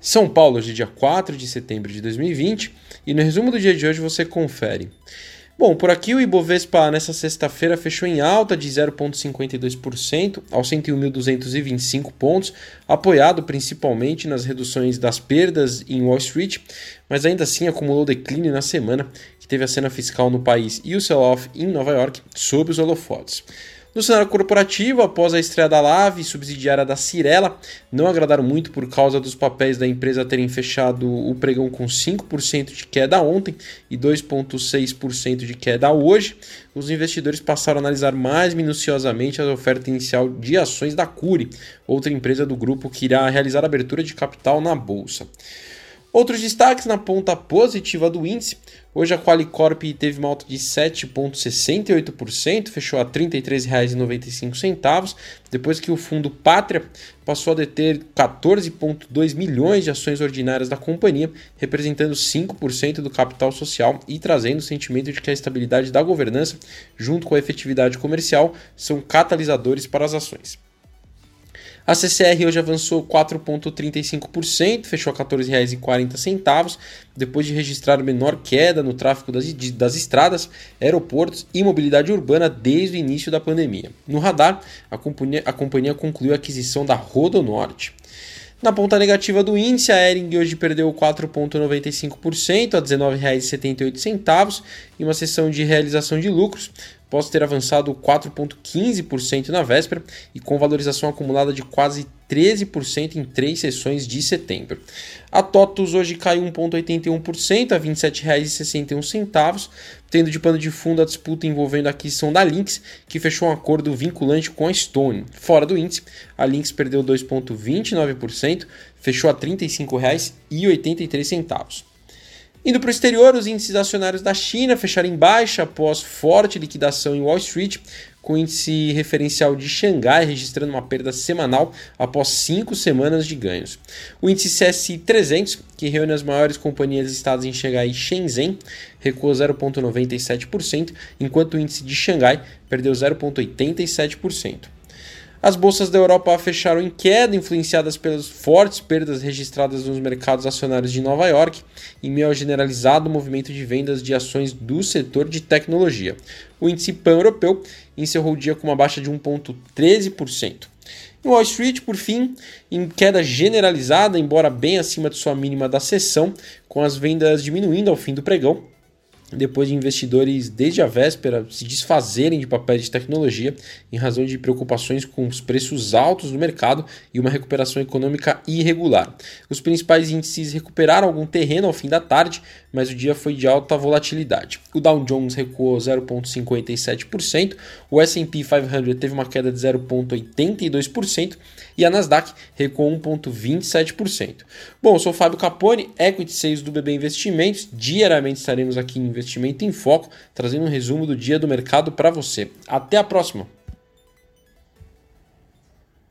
São Paulo, hoje, dia 4 de setembro de 2020, e no resumo do dia de hoje você confere. Bom, por aqui o Ibovespa nessa sexta-feira fechou em alta de 0,52% aos 101.225 pontos, apoiado principalmente nas reduções das perdas em Wall Street, mas ainda assim acumulou declínio na semana que teve a cena fiscal no país e o sell-off em Nova York sob os holofotes. No cenário corporativo, após a estreia da Lave, subsidiária da Cirela, não agradaram muito por causa dos papéis da empresa terem fechado o pregão com 5% de queda ontem e 2,6% de queda hoje. Os investidores passaram a analisar mais minuciosamente a oferta inicial de ações da Cure, outra empresa do grupo que irá realizar abertura de capital na bolsa. Outros destaques na ponta positiva do índice. Hoje a Qualicorp teve uma alta de 7,68%, fechou a R$ 33,95, depois que o fundo Pátria passou a deter 14,2 milhões de ações ordinárias da companhia, representando 5% do capital social e trazendo o sentimento de que a estabilidade da governança, junto com a efetividade comercial, são catalisadores para as ações. A CCR hoje avançou 4,35%, fechou a R$ 14,40, depois de registrar menor queda no tráfego das, das estradas, aeroportos e mobilidade urbana desde o início da pandemia. No radar, a companhia, a companhia concluiu a aquisição da Rodonorte. Na ponta negativa do índice, a Ering hoje perdeu 4,95% a R$ 19,78 em uma sessão de realização de lucros, após ter avançado 4,15% na véspera e com valorização acumulada de quase 13% em três sessões de setembro. A TOTUS hoje caiu 1,81% a R$ 27,61, tendo de pano de fundo a disputa envolvendo a aquisição da Lynx, que fechou um acordo vinculante com a Stone. Fora do índice, a Lynx perdeu 2,29%, fechou a R$ 35,83. Indo para o exterior, os índices acionários da China fecharam em baixa após forte liquidação em Wall Street, com o índice referencial de Xangai registrando uma perda semanal após cinco semanas de ganhos. O índice CSI 300, que reúne as maiores companhias listadas em Xangai e Shenzhen, recuou 0,97%, enquanto o índice de Xangai perdeu 0,87%. As bolsas da Europa fecharam em queda, influenciadas pelas fortes perdas registradas nos mercados acionários de Nova York, em meio ao generalizado movimento de vendas de ações do setor de tecnologia. O índice pan-europeu encerrou o dia com uma baixa de 1,13%. Em Wall Street, por fim, em queda generalizada, embora bem acima de sua mínima da sessão, com as vendas diminuindo ao fim do pregão, depois de investidores desde a véspera se desfazerem de papéis de tecnologia em razão de preocupações com os preços altos do mercado e uma recuperação econômica irregular. Os principais índices recuperaram algum terreno ao fim da tarde, mas o dia foi de alta volatilidade. O Dow Jones recuou 0,57%, o S&P 500 teve uma queda de 0,82% e a Nasdaq recuou 1,27%. Bom, eu sou o Fábio Capone, Equity Sales do BB Investimentos. Diariamente estaremos aqui em Investimento em Foco, trazendo um resumo do dia do mercado para você. Até a próxima!